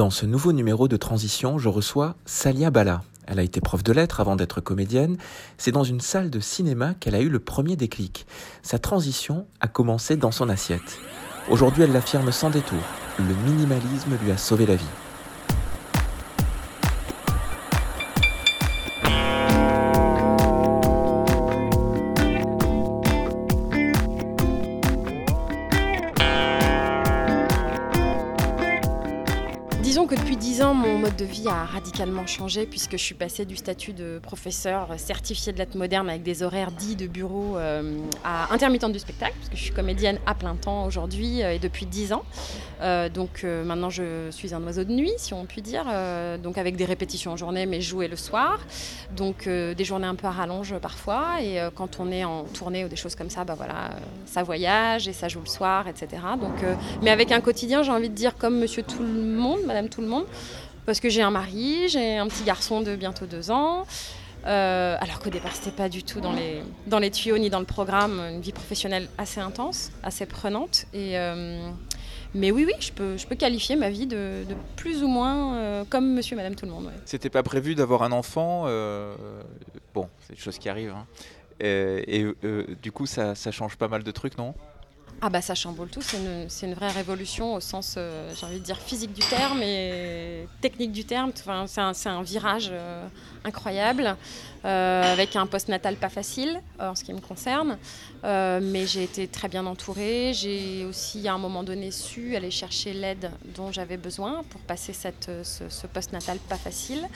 Dans ce nouveau numéro de transition, je reçois Salia Bala. Elle a été prof de lettres avant d'être comédienne. C'est dans une salle de cinéma qu'elle a eu le premier déclic. Sa transition a commencé dans son assiette. Aujourd'hui, elle l'affirme sans détour. Le minimalisme lui a sauvé la vie. De vie a radicalement changé puisque je suis passée du statut de professeur certifié de lettres modernes avec des horaires dits de bureau euh, à intermittente du spectacle, parce que je suis comédienne à plein temps aujourd'hui euh, et depuis 10 ans. Euh, donc maintenant je suis un oiseau de nuit, si on peut dire, donc avec des répétitions en journée mais jouer le soir. Donc des journées un peu à rallonge parfois et quand on est en tournée ou des choses comme ça, bah voilà, ça voyage et ça joue le soir, etc. Donc, mais avec un quotidien, j'ai envie de dire comme monsieur tout le monde, madame tout le monde, parce que j'ai un mari, j'ai un petit garçon de bientôt deux ans. Euh, alors qu'au départ, c'était pas du tout dans les, dans les tuyaux ni dans le programme, une vie professionnelle assez intense, assez prenante. Et, euh, mais oui, oui, je peux, je peux qualifier ma vie de, plus ou moins euh, comme monsieur et madame tout le monde. C'était pas prévu d'avoir un enfant Bon, c'est une chose qui arrive. Hein. Et, du coup, ça, ça change pas mal de trucs, non? Ah bah ça chamboule tout, c'est une, vraie révolution au sens, euh, j'ai envie de dire, physique du terme et technique du terme. Enfin, c'est un, virage euh, incroyable, euh, avec un post-natal pas facile en ce qui me concerne. mais j'ai été très bien entourée. J'ai aussi à un moment donné su aller chercher l'aide dont j'avais besoin pour passer cette, ce, ce post-natal pas facile.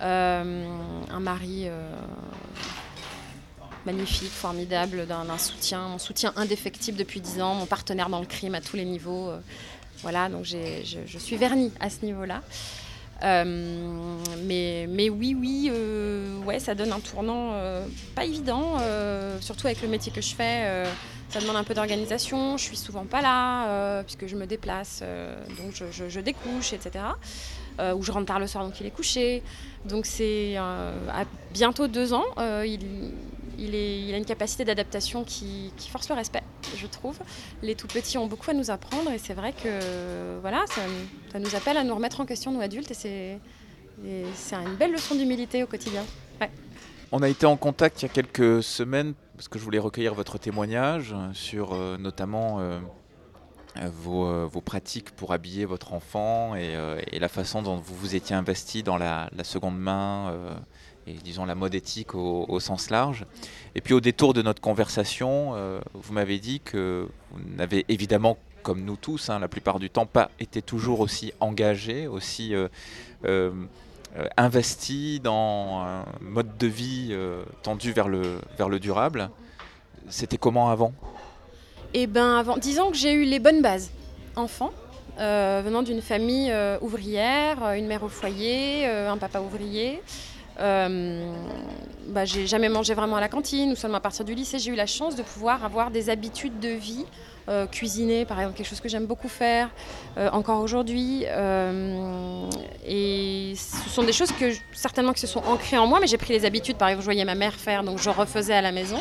un mari magnifique, formidable, d'un soutien, mon soutien indéfectible depuis 10 ans, mon partenaire dans le crime à tous les niveaux. Euh, voilà, donc je, suis vernie à ce niveau-là. Euh, mais, oui, oui, euh, ouais, ça donne un tournant pas évident, surtout avec le métier que je fais. ça demande un peu d'organisation. Je suis souvent pas là puisque je me déplace, donc je, je, découche, etc. ou je rentre tard le soir, donc il est couché. Donc c'est à bientôt deux ans. il, il, a une capacité d'adaptation qui, force le respect, je trouve. Les tout petits ont beaucoup à nous apprendre et c'est vrai que voilà, ça, nous appelle à nous remettre en question, nous adultes, et c'est une belle leçon d'humilité au quotidien. On a été en contact il y a quelques semaines parce que je voulais recueillir votre témoignage sur euh, notamment euh, euh, vos, pratiques pour habiller votre enfant et, la façon dont vous vous étiez investi dans la, la seconde main et disons la mode éthique au, sens large. Et puis au détour de notre conversation, euh, vous m'avez dit que vous n'avez évidemment, comme nous tous, hein, la plupart du temps, pas été toujours aussi engagé, aussi euh, euh, investi dans un mode de vie tendu vers le, vers le durable. C'était comment avant? Eh bien, avant, disons que j'ai eu les bonnes bases. Enfant, venant d'une famille ouvrière, une mère au foyer, un papa ouvrier. Euh, bah, j'ai jamais mangé vraiment à la cantine, ou seulement à partir du lycée, j'ai eu la chance de pouvoir avoir des habitudes de vie. Euh, cuisiner, par exemple, quelque chose que j'aime beaucoup faire, euh, encore aujourd'hui. et ce sont des choses que certainement que se sont ancrées en moi, mais j'ai pris les habitudes. Par exemple, je voyais ma mère faire, donc je refaisais à la maison.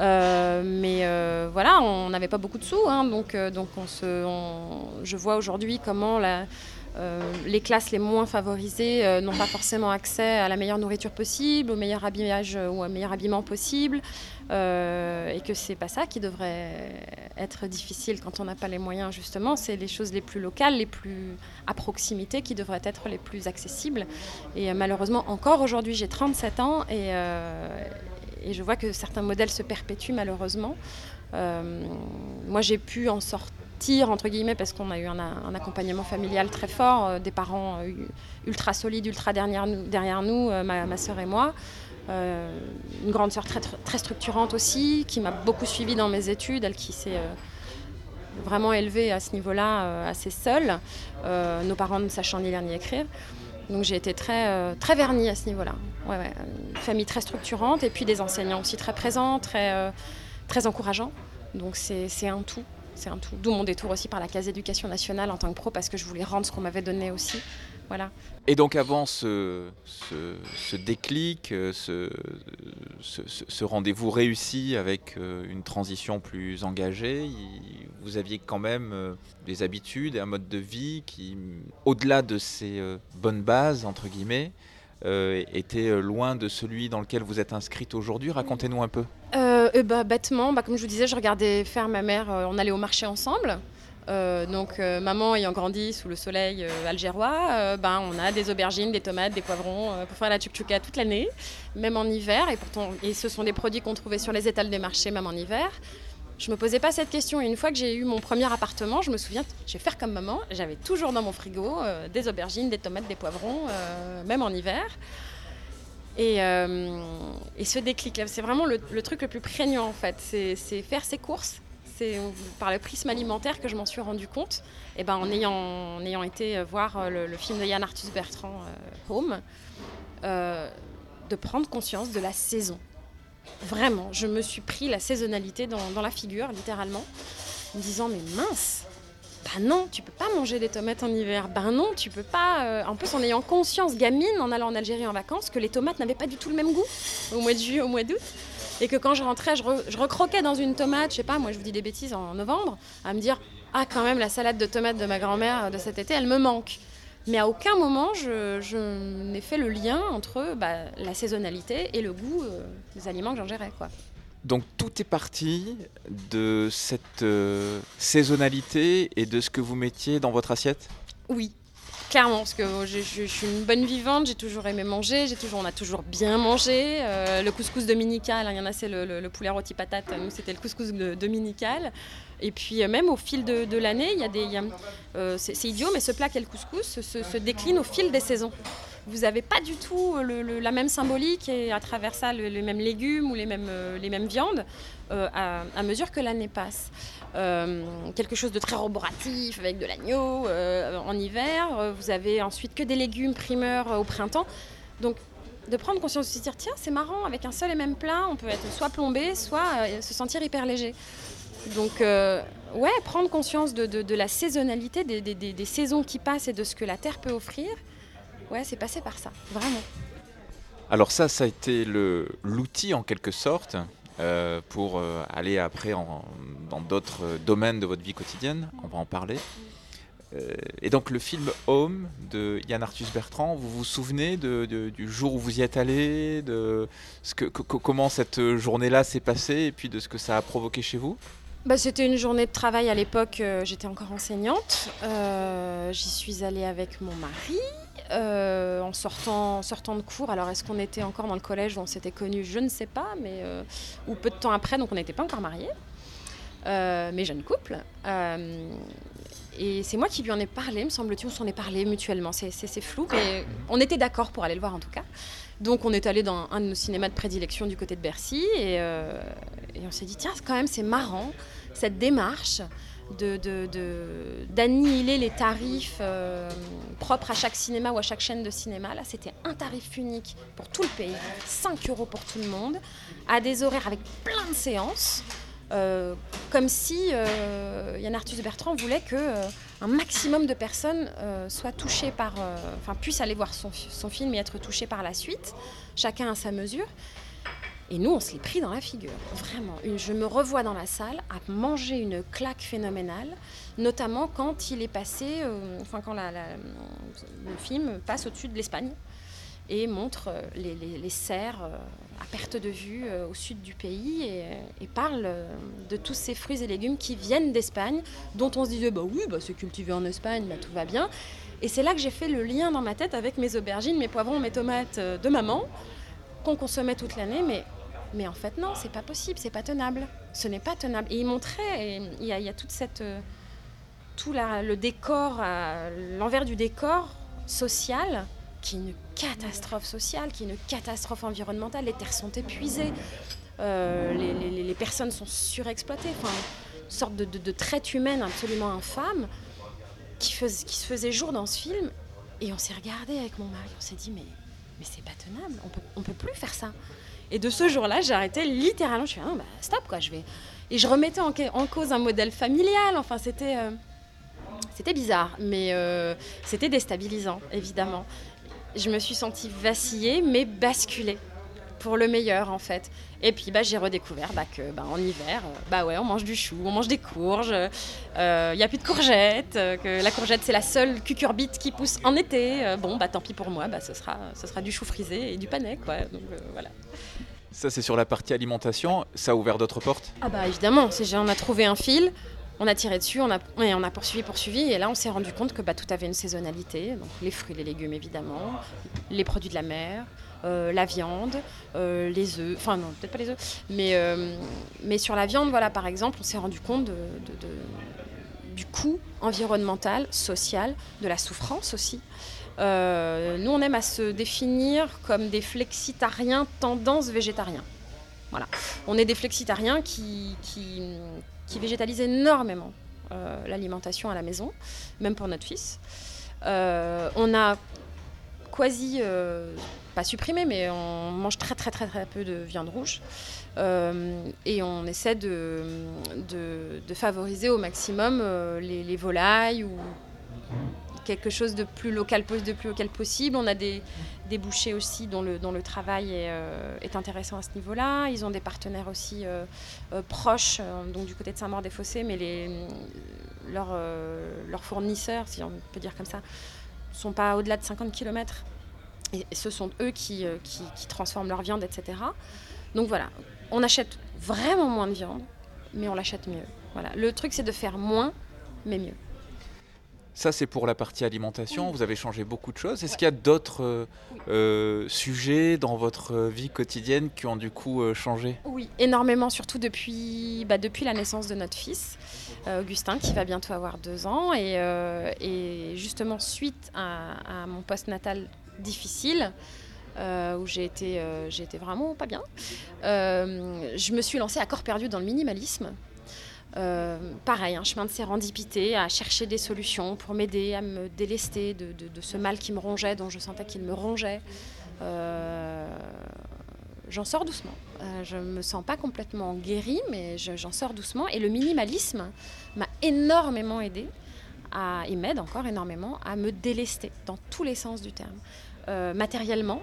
mais voilà, on n'avait pas beaucoup de sous, hein, donc, donc on se, je vois aujourd'hui comment la, euh, les classes les moins favorisées euh, n'ont pas forcément accès à la meilleure nourriture possible, au meilleur habillage euh, ou au meilleur habillement possible, et que c'est pas ça qui devrait être difficile quand on n'a pas les moyens justement. C'est les choses les plus locales, les plus à proximité qui devraient être les plus accessibles. Et malheureusement, encore aujourd'hui, j'ai 37 ans et, je vois que certains modèles se perpétuent malheureusement. moi, j'ai pu en sortir entre guillemets, parce qu'on a eu un, accompagnement familial très fort, euh, des parents euh, ultra solides, ultra derrière nous, derrière nous euh, ma, ma soeur et moi. une grande sœur très, très structurante aussi, qui m'a beaucoup suivie dans mes études, elle qui s'est vraiment élevée à ce niveau-là assez seule, nos parents ne sachant ni lire ni écrire. Donc j'ai été très, très vernie à ce niveau-là. Une famille très structurante et puis des enseignants aussi très présents, très, très encourageants. Donc c'est un tout c'est un tout. D'où mon détour aussi par la case éducation nationale en tant que pro parce que je voulais rendre ce qu'on m'avait donné aussi. Voilà. Et donc avant ce, ce, déclic, euh, ce, ce rendez-vous réussi avec euh, une transition plus engagée, vous aviez quand même des habitudes et un mode de vie qui, au-delà de ces bonnes bases, entre guillemets, était loin de celui dans lequel vous êtes inscrite aujourd'hui? Racontez-nous un peu. bah, bêtement, bah, comme je vous disais, je regardais faire ma mère, on allait au marché ensemble. Euh, donc euh, maman ayant grandi sous le soleil euh, algérois, ben, on a des aubergines, des tomates, des poivrons pour faire la tchouktchouka toute l'année, même en hiver. Et pourtant, et ce sont des produits qu'on trouvait sur les étals des marchés, même en hiver. Je me posais pas cette question. Et une fois que j'ai eu mon premier appartement, je me souviens, je vais faire comme maman. J'avais toujours dans mon frigo des aubergines, des tomates, des poivrons, même en hiver. Et, et ce déclic, c'est vraiment le, le, truc le plus prégnant en fait. C'est faire ses courses c'est par le prisme alimentaire que je m'en suis rendu compte, et eh ben, en, ayant, ayant été voir euh, le, film de Yann Arthus Bertrand, euh, Home, euh, de prendre conscience de la saison. Vraiment, je me suis pris la saisonnalité dans, la figure, littéralement, en me disant mais mince, bah non, tu peux pas manger des tomates en hiver. Ben non, tu peux pas. en plus, en ayant conscience, gamine, en allant en Algérie en vacances, que les tomates n'avaient pas du tout le même goût au mois de juillet, au mois d'août. Et que quand je rentrais, je, recroquais dans une tomate, je sais pas, moi je vous dis des bêtises en novembre, à me dire Ah, quand même, la salade de tomates de ma grand-mère de cet été, elle me manque. Mais à aucun moment, je, n'ai fait le lien entre bah, la saisonnalité et le goût euh, des aliments que j'en gérais. Quoi. Donc tout est parti de cette euh, saisonnalité et de ce que vous mettiez dans votre assiette? Oui, Clairement, parce que je, suis une bonne vivante, j'ai toujours aimé manger, j'ai toujours, on a toujours bien mangé. Euh, le couscous dominical, il y en a c'est le, poulet rôti patate, nous c'était le couscous dominical. Et puis euh, même au fil de, l'année, il y a des, euh, c'est idiot, mais ce plat qu'est le couscous se, décline au fil des saisons. Vous n'avez pas du tout la même symbolique et à travers ça les mêmes légumes ou les mêmes, les mêmes viandes à, mesure que l'année passe. Euh, quelque chose de très roboratif avec de l'agneau euh, en hiver. Euh, vous avez ensuite que des légumes primeurs au printemps. Donc de prendre conscience de se dire tiens c'est marrant avec un seul et même plat on peut être soit plombé soit se sentir hyper léger. Donc ouais prendre conscience de, la saisonnalité des, saisons qui passent et de ce que la terre peut offrir. Ouais c'est passé par ça vraiment. Alors ça ça a été l'outil en quelque sorte euh, pour euh, aller après dans d'autres domaines de votre vie quotidienne. On va en parler. Euh, et donc le film Home de Yann Arthus Bertrand, vous vous souvenez du jour où vous y êtes allé, de comment cette journée-là s'est passée et puis de ce que ça a provoqué chez vous? Bah, C'était une journée de travail à l'époque, j'étais encore enseignante. J'y suis allée avec mon mari. Euh, en sortant, sortant de cours. Alors, est-ce qu'on était encore dans le collège? Où on s'était connus Je ne sais pas, mais euh, ou peu de temps après, donc on n'était pas encore mariés, euh, mais jeune couple. et c'est moi qui lui en ai parlé, me semble-t-il, on s'en est parlé mutuellement. C'est flou, mais on était d'accord pour aller le voir en tout cas. Donc, on est allé dans un de nos cinémas de prédilection du côté de Bercy, et, et on s'est dit tiens, quand même, c'est marrant cette démarche d'annihiler les tarifs euh, propres à chaque cinéma ou à chaque chaîne de cinéma. Là, c'était un tarif unique pour tout le pays, 5 euros pour tout le monde, à des horaires avec plein de séances. Euh, comme si euh, Yann Arthus Bertrand voulait que euh, un maximum de personnes soient touchées par, enfin puissent aller voir son, film et être touchées par la suite, chacun à sa mesure. Et nous, on se l'est pris dans la figure, vraiment. je me revois dans la salle à manger une claque phénoménale, notamment quand il est passé, enfin quand le film passe au-dessus de l'Espagne et montre euh, les, serres euh, à perte de vue au sud du pays et, parle de tous ces fruits et légumes qui viennent d'Espagne, dont on se disait bah oui, bah c'est cultivé en Espagne, bah, tout va bien. Et c'est là que j'ai fait le lien dans ma tête avec mes aubergines, mes poivrons, mes tomates de maman qu'on consommait toute l'année, mais mais en fait, non, c'est pas possible, c'est pas tenable. Ce n'est pas tenable. Et il montrait, il y, a toute cette. Euh, tout le décor, euh, l'envers du décor social, qui est une catastrophe sociale, qui est une catastrophe environnementale. Les terres sont épuisées, euh, les, personnes sont surexploitées. Enfin, une sorte de, traite humaine absolument infâme qui, se faisait jour dans ce film. Et on s'est regardé avec mon mari, on s'est dit, mais, c'est pas tenable, on peut, peut plus faire ça. Et de ce jour-là, j'ai arrêté littéralement. Je suis ah, bah, stop quoi, je vais. Et je remettais en, cause un modèle familial. Enfin, c'était euh, bizarre, mais euh, c'était déstabilisant, évidemment. Je me suis sentie vaciller, mais basculer pour le meilleur en fait. Et puis bah, j'ai redécouvert bah, que bah, en hiver, euh, bah ouais, on mange du chou, on mange des courges, il euh, n'y a plus de courgettes, euh, que la courgette c'est la seule cucurbite qui pousse en été. bon bah tant pis pour moi, bah, ce, sera, ce sera du chou frisé et du panais quoi. Donc voilà. Ça c'est sur la partie alimentation, ça a ouvert d'autres portes? Ah bah évidemment, on a trouvé un fil, on a tiré dessus, on a, et on a poursuivi, poursuivi, et là on s'est rendu compte que bah, tout avait une saisonnalité, donc les fruits, les légumes évidemment, les produits de la mer, euh, la viande, euh, les œufs, enfin non, peut-être pas les œufs, mais, euh, mais sur la viande, voilà, par exemple, on s'est rendu compte du coût environnemental, social, de la souffrance aussi. nous, on aime à se définir comme des flexitariens tendance végétarien. Voilà. On est des flexitariens qui, qui, qui végétalisent énormément l'alimentation à la maison, même pour notre fils. on a quasi pas supprimé, mais on mange très très très très peu de viande rouge. Euh, et on essaie de, de, favoriser au maximum euh, les, volailles ou quelque chose de plus local, de plus local possible. On a des, bouchers aussi dont le, travail est, euh, est intéressant à ce niveau-là. Ils ont des partenaires aussi proches, donc du côté de Saint-Maur-des-Fossés, mais leurs, fournisseurs, si on peut dire comme ça, sont pas au-delà de 50 km. Et ce sont eux qui, euh, qui, transforment leur viande, etc. Donc voilà, on achète vraiment moins de viande, mais on l'achète mieux. Voilà. Le truc, c'est de faire moins, mais mieux. Ça, c'est pour la partie alimentation. Vous avez changé beaucoup de choses. Est-ce qu'il y a d'autres euh, euh, sujets dans votre vie quotidienne qui ont du coup changé? Oui, énormément, surtout depuis, bah, depuis la naissance de notre fils, Augustin, qui va bientôt avoir deux ans. Et, et justement, suite à, à mon post natal difficile. Euh, où j'ai été, euh, vraiment pas bien. Euh, je me suis lancée à corps perdu dans le minimalisme. Pareil, un chemin de sérendipité, à chercher des solutions pour m'aider à me délester de, ce mal qui me rongeait, dont je sentais qu'il me rongeait. j'en sors doucement. je ne me sens pas complètement guérie, mais j'en sors doucement. Et le minimalisme m'a énormément aidé à, et m'aide encore énormément à me délester dans tous les sens du terme. Euh, matériellement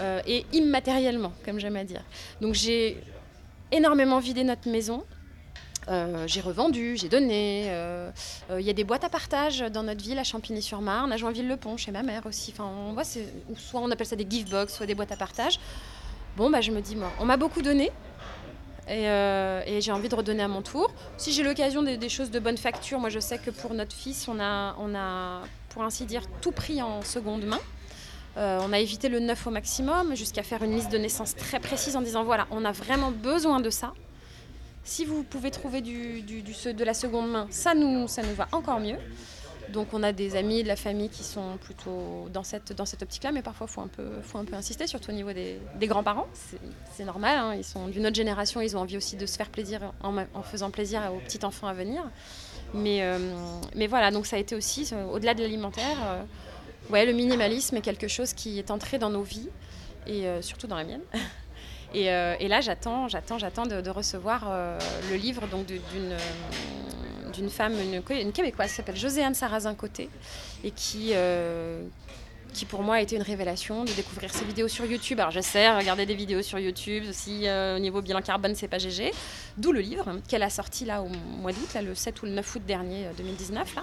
euh, et immatériellement, comme j'aime à dire. Donc j'ai énormément vidé notre maison. Euh, j'ai revendu, j'ai donné. Il y a des boîtes à partage dans notre ville, à Champigny-sur-Marne, à Joinville-le-Pont, chez ma mère aussi. Enfin, on voit, soit on appelle ça des gift box, soit des boîtes à partage. Bon, bah, je me dis, moi, on m'a beaucoup donné. Et, j'ai envie de redonner à mon tour. Si j'ai l'occasion des, des, choses de bonne facture, moi je sais que pour notre fils, on a, on a, pour ainsi dire, tout pris en seconde main. Euh, on a évité le neuf au maximum, jusqu'à faire une liste de naissance très précise en disant voilà, on a vraiment besoin de ça. Si vous pouvez trouver du, de la seconde main, ça nous, ça nous va encore mieux. Donc on a des amis de la famille qui sont plutôt dans cette, dans cette optique-là, mais parfois il faut, un peu, faut un peu insister, surtout au niveau des, grands-parents. C'est normal, hein. ils sont d'une autre génération, ils ont envie aussi de se faire plaisir en, faisant plaisir aux petits-enfants à venir. Mais, euh, mais voilà, donc ça a été aussi, euh, au-delà de l'alimentaire, Ouais, le minimalisme est quelque chose qui est entré dans nos vies et euh, surtout dans la mienne. Euh, et, là, j'attends, j'attends, j'attends de, recevoir euh, le livre donc d'une d'une femme, une, québécoise qui s'appelle Joséanne Sarrazin-Côté et qui qui pour moi a été une révélation de découvrir ses vidéos sur YouTube. Alors j'essaie de regarder des vidéos sur YouTube aussi au niveau bilan carbone, c'est pas GG. D'où le livre qu'elle a sorti là au mois d'août, le 7 ou le 9 août dernier 2019 là.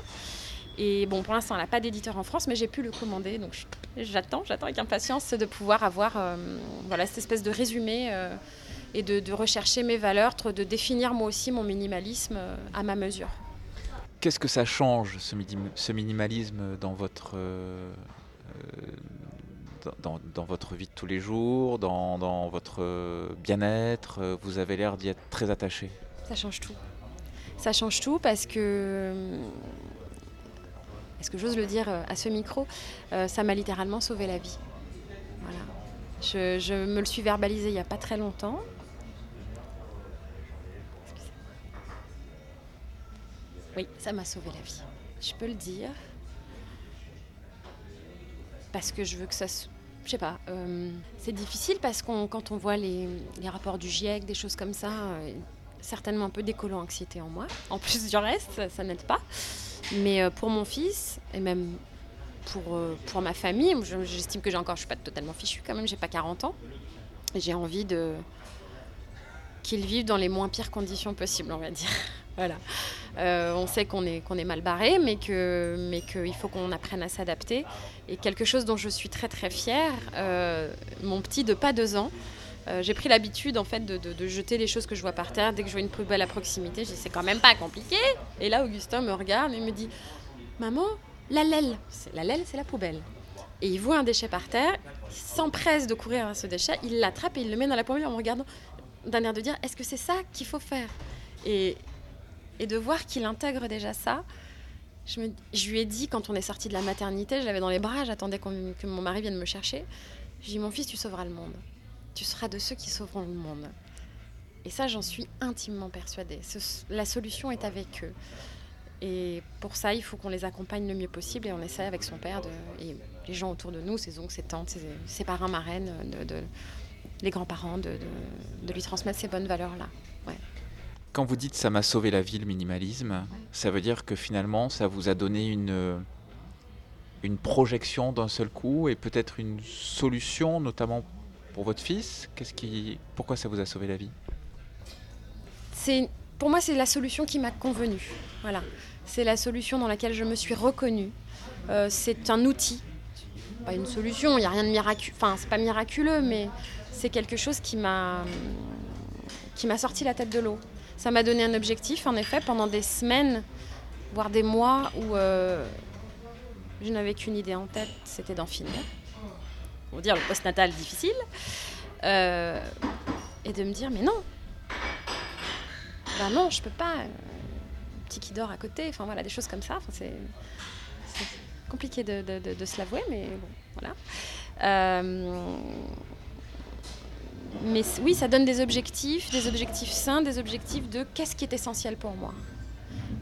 Et bon, pour l'instant, elle n'a pas d'éditeur en France, mais j'ai pu le commander. Donc j'attends, j'attends avec impatience de pouvoir avoir euh, voilà, cette espèce de résumé euh, et de, rechercher mes valeurs, de définir moi aussi mon minimalisme euh, à ma mesure. Qu'est-ce que ça change, ce, ce minimalisme, dans votre, dans, dans, votre vie de tous les jours, dans, dans votre bien-être Vous avez l'air d'y être très attaché? Ça change tout. Ça change tout parce que est-ce que j'ose le dire euh, à ce micro, euh, ça m'a littéralement sauvé la vie. Voilà. Je, me le suis verbalisé il n'y a pas très longtemps. Oui, ça m'a sauvé la vie. Je peux le dire. Parce que je veux que ça se je sais pas, euh, c'est difficile parce que quand on voit les, rapports du GIEC, des choses comme ça, certainement un peu d'écolo anxiété en moi. En plus du reste, ça n'aide pas. Mais euh, pour mon fils, et même pour, euh, pour ma famille, j'estime que j'ai encore, je suis pas totalement fichue quand même, j'ai pas 40 ans. J'ai envie de qu'ils vivent dans les moins pires conditions possibles, on va dire. voilà. Euh, on sait qu'on est, qu'on est mal barré, mais qu'il mais qu'il faut qu'on apprenne à s'adapter. Et quelque chose dont je suis très très fière, mon petit de pas deux ans, euh, j'ai pris l'habitude en fait de, jeter les choses que je vois par terre dès que je vois une poubelle à proximité. Je dis c'est quand même pas compliqué. Et là Augustin me regarde et me dit maman la laile, la c'est la poubelle. Et il voit un déchet par terre, il s'empresse de courir à ce déchet, il l'attrape et il le met dans la poubelle en me regardant d'un air de dire est-ce que c'est ça qu'il faut faire? Et, de voir qu'il intègre déjà ça. Je, lui ai dit quand on est sorti de la maternité, je l'avais dans les bras, j'attendais que mon mari vienne me chercher. Je lui ai dit mon fils, tu sauveras le monde. Tu seras de ceux qui sauveront le monde. Et ça, j'en suis intimement persuadée. la solution est avec eux. Et pour ça, il faut qu'on les accompagne le mieux possible. Et on essaie avec son père de, et les gens autour de nous, ses oncles, ses tantes, ses, parents, marraines, de, les grands-parents, de, lui transmettre ces bonnes valeurs-là. Ouais. Quand vous dites ça m'a sauvé la vie, le minimalisme, ça veut dire que finalement, ça vous a donné une, une projection d'un seul coup et peut-être une solution, notamment pour votre fils. Pourquoi ça vous a sauvé la vie? C'est, pour moi, c'est la solution qui m'a convenu. Voilà, c'est la solution dans laquelle je me suis reconnue. Euh, c'est un outil, pas une solution. Il n'y a rien de miraculeux. Enfin, c'est pas miraculeux, mais c'est quelque chose qui m'a qui m'a sorti la tête de l'eau. Ça m'a donné un objectif, en effet, pendant des semaines, voire des mois où euh, je n'avais qu'une idée en tête, c'était d'en finir. Pour dire le post-natal difficile. Euh, et de me dire, mais non, ben non, je peux pas. Un petit qui dort à côté, enfin voilà, des choses comme ça. C'est compliqué de, de, se l'avouer, mais bon, voilà. Euh, mais oui, ça donne des objectifs, des objectifs sains, des objectifs de qu'est-ce qui est essentiel pour moi.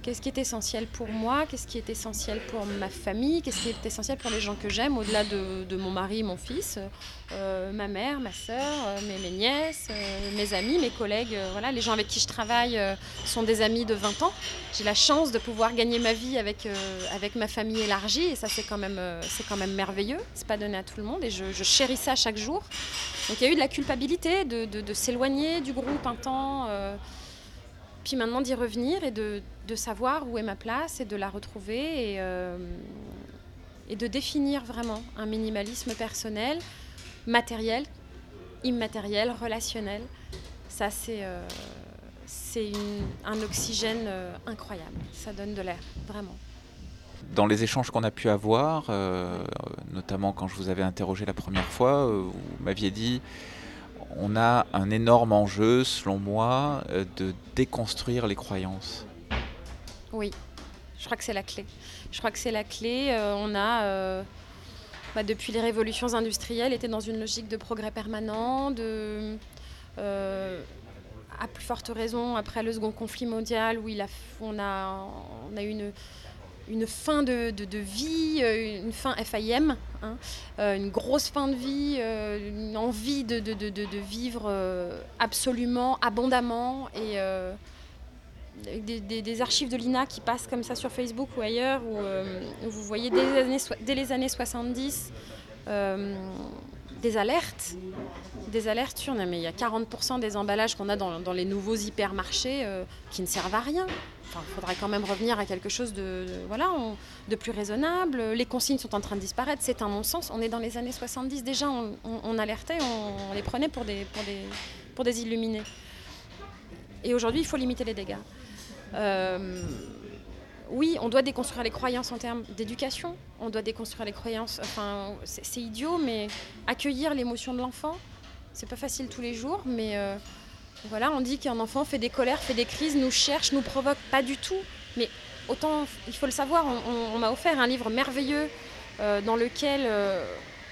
Qu'est-ce qui est essentiel pour moi? Qu'est-ce qui est essentiel pour ma famille? Qu'est-ce qui est essentiel pour les gens que j'aime, au-delà de, mon mari, mon fils, euh, ma mère, ma soeur, euh, mes, nièces, euh, mes amis, mes collègues Voilà, les gens avec qui je travaille sont des amis de 20 ans. J'ai la chance de pouvoir gagner ma vie avec, avec ma famille élargie, et ça, c'est quand, même, c'est quand même merveilleux. C'est pas donné à tout le monde, et je, chéris ça chaque jour. Donc il y a eu de la culpabilité de s'éloigner du groupe un temps. Puis maintenant d'y revenir et de, de, savoir où est ma place et de la retrouver et, euh, et de définir vraiment un minimalisme personnel, matériel, immatériel, relationnel. Ça, c'est euh, un oxygène euh, incroyable. Ça donne de l'air, vraiment. Dans les échanges qu'on a pu avoir, notamment quand je vous avais interrogé la première fois, vous m'aviez dit on a un énorme enjeu, selon moi, euh, de déconstruire les croyances. Oui, je crois que c'est la clé. Je crois que c'est la clé. Euh, on a, euh, bah, depuis les révolutions industrielles, été dans une logique de progrès permanent, à plus forte raison après le second conflit mondial, où on, a, on a une une fin de, vie, euh, une fin FIM, hein, euh, une grosse fin de vie, euh, une envie de, vivre absolument, abondamment et des, archives de l'INA qui passent comme ça sur Facebook ou ailleurs où, vous voyez dès les années 70 des alertes, des alertes sur, mais il y a 40% des emballages qu'on a dans, les nouveaux hypermarchés qui ne servent à rien il faudrait quand même revenir à quelque chose de, voilà, de plus raisonnable. Les consignes sont en train de disparaître, c'est un non-sens. On est dans les années 70 déjà, on, alertait, on, les prenait pour des, pour, des, pour des illuminés. Et aujourd'hui, il faut limiter les dégâts. Euh, oui, on doit déconstruire les croyances en termes d'éducation, on doit déconstruire les croyances, enfin, c'est idiot, mais accueillir l'émotion de l'enfant, c'est pas facile tous les jours, mais... Euh, voilà, on dit qu'un enfant fait des colères, fait des crises, nous cherche, nous provoque, pas du tout. Mais autant, il faut le savoir, on, m'a offert un livre merveilleux euh, dans lequel euh,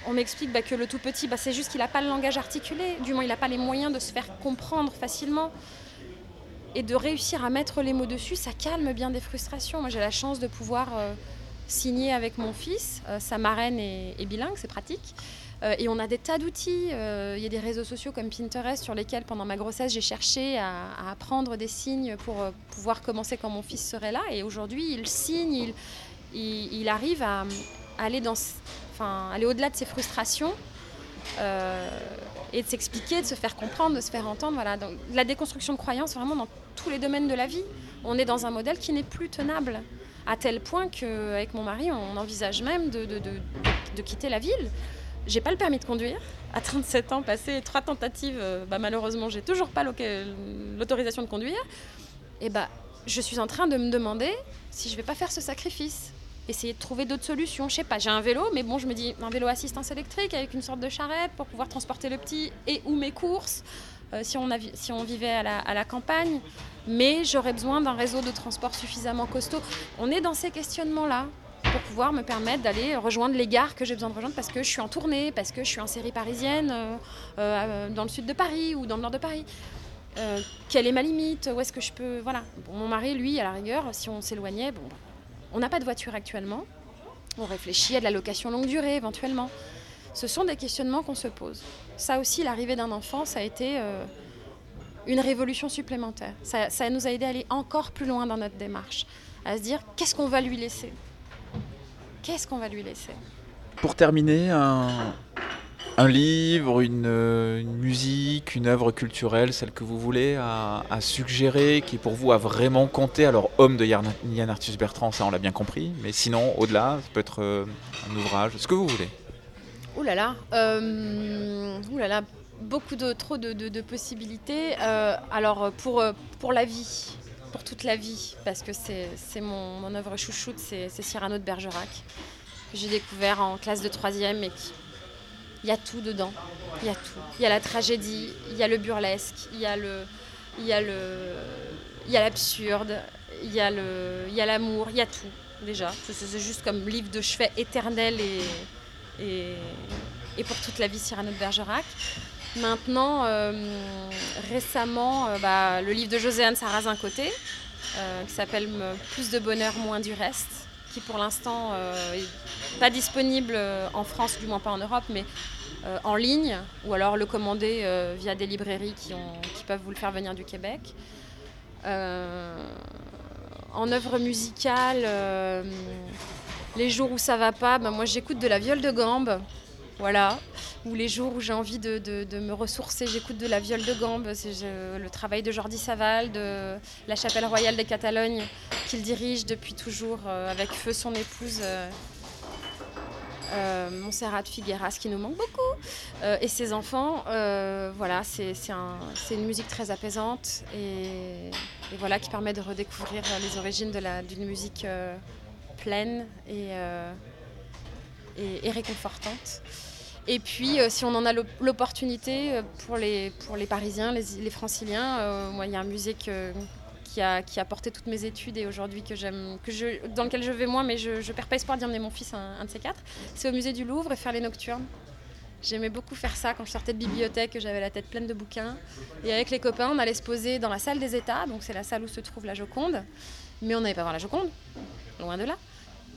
on m'explique bah, que le tout petit, bah, c'est juste qu'il n'a pas le langage articulé, du moins il n'a pas les moyens de se faire comprendre facilement. Et de réussir à mettre les mots dessus, ça calme bien des frustrations. Moi j'ai la chance de pouvoir euh, signer avec mon fils, sa marraine est bilingue, c'est pratique. Euh, et on a des tas d'outils. Euh, il y a des réseaux sociaux comme Pinterest sur lesquels, pendant ma grossesse, j'ai cherché à, apprendre des signes pour euh, pouvoir commencer quand mon fils serait là. Et aujourd'hui, il signe, il, arrive à, aller au-delà de ses frustrations. Et de s'expliquer, de se faire comprendre, de se faire entendre. Voilà. Donc, la déconstruction de croyances, vraiment dans tous les domaines de la vie. On est dans un modèle qui n'est plus tenable, à tel point qu'avec mon mari, on envisage même de, de, de, de quitter la ville. J'ai pas le permis de conduire. À 37 ans, passé trois tentatives, euh, bah, malheureusement, j'ai toujours pas l'autorisation de conduire. Et bah, je suis en train de me demander si je vais pas faire ce sacrifice essayer de trouver d'autres solutions. Je sais pas, j'ai un vélo, mais bon, je me dis un vélo assistance électrique avec une sorte de charrette pour pouvoir transporter le petit et ou mes courses euh, si, on a, si on vivait à la, campagne. Mais j'aurais besoin d'un réseau de transport suffisamment costaud. On est dans ces questionnements-là pour pouvoir me permettre d'aller rejoindre les gares que j'ai besoin de rejoindre parce que je suis en tournée, parce que je suis en série parisienne euh, euh, dans le sud de Paris ou dans le nord de Paris. Quelle est ma limite? Où est-ce que je peux Voilà. Mon mari, lui, à la rigueur, si on s'éloignait, bon, on n'a pas de voiture actuellement. On réfléchit à de la location longue durée éventuellement. Ce sont des questionnements qu'on se pose. Ça aussi, l'arrivée d'un enfant, ça a été euh, une révolution supplémentaire. Ça, ça, nous a aidé à aller encore plus loin dans notre démarche, à se dire qu'est-ce qu'on va lui laisser? Qu'est-ce qu'on va lui laisser? Pour terminer, un, un livre, une, une, musique, une œuvre culturelle, celle que vous voulez, à, suggérer, qui pour vous a vraiment compté Alors, homme de Yann Arthus Bertrand, ça on l'a bien compris, mais sinon, au-delà, ça peut être euh, un ouvrage, ce que vous voulez. Ouh là là, euh, là là beaucoup de, trop de, possibilités. Euh, alors, pour, pour la vie, pour toute la vie, parce que c'est mon, mon œuvre chouchoute, c'est Cyrano de Bergerac, que j'ai découvert en classe de troisième et qui il y a tout dedans. Il y a tout. Il y a la tragédie, il y a le burlesque, il y a le, il y a le, il y a l'absurde, il y a le, il y a l'amour, il y a tout déjà. C'est juste comme livre de chevet éternel et, et, pour toute la vie Cyrano de Bergerac. Maintenant, euh, récemment, euh, bah, le livre de Joséanne Sarrazin Côté, euh, qui s'appelle Plus de bonheur, moins du reste, qui pour l'instant euh, est pas disponible en France, du moins pas en Europe, mais euh, en ligne, ou alors le commander euh, via des librairies qui, peuvent vous le faire venir du Québec. Euh, en œuvre musicale, les jours où ça va pas, ben moi j'écoute de la viole de gambe. Voilà. Ou les jours où j'ai envie de, me ressourcer, j'écoute de la viole de gambe. C'est le travail de Jordi Saval, de la Chapelle Royale des Catalognes, qu'il dirige depuis toujours euh, avec feu son épouse. Euh, euh, Montserrat Figueras qui nous manque beaucoup et ses enfants voilà c'est un, une musique très apaisante et, voilà qui permet de redécouvrir les origines d'une musique pleine et réconfortante et puis, euh, si on en a l'opportunité, euh, pour les, pour les Parisiens, les, les Franciliens, euh, moi, il y a un musée qui, a, qui a porté toutes mes études et aujourd'hui que j'aime, que je, dans lequel je vais moins, mais je ne perds pas espoir d'y emmener mon fils, un, un de ces quatre. C'est au musée du Louvre et faire les nocturnes. J'aimais beaucoup faire ça quand je sortais de bibliothèque, j'avais la tête pleine de bouquins. Et avec les copains, on allait se poser dans la salle des États, donc c'est la salle où se trouve la Joconde. Mais on n'allait pas voir la Joconde, loin de là.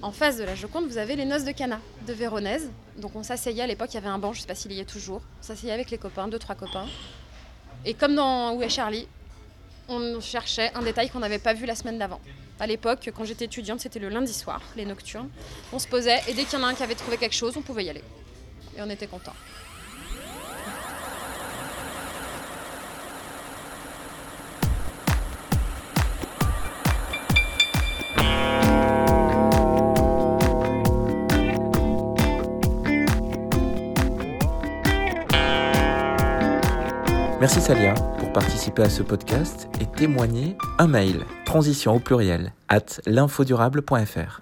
En face de la Joconde, vous avez les noces de Cana de Véronèse. Donc on s'asseyait à l'époque, il y avait un banc, je ne sais pas s'il y est toujours. On s'asseyait avec les copains, deux, trois copains. Et comme dans Où est Charlie, on cherchait un détail qu'on n'avait pas vu la semaine d'avant. À l'époque, quand j'étais étudiante, c'était le lundi soir, les nocturnes. On se posait et dès qu'il y en a un qui avait trouvé quelque chose, on pouvait y aller. Et on était content. Merci Salia pour participer à ce podcast et témoigner un mail transition au pluriel at l'infodurable.fr.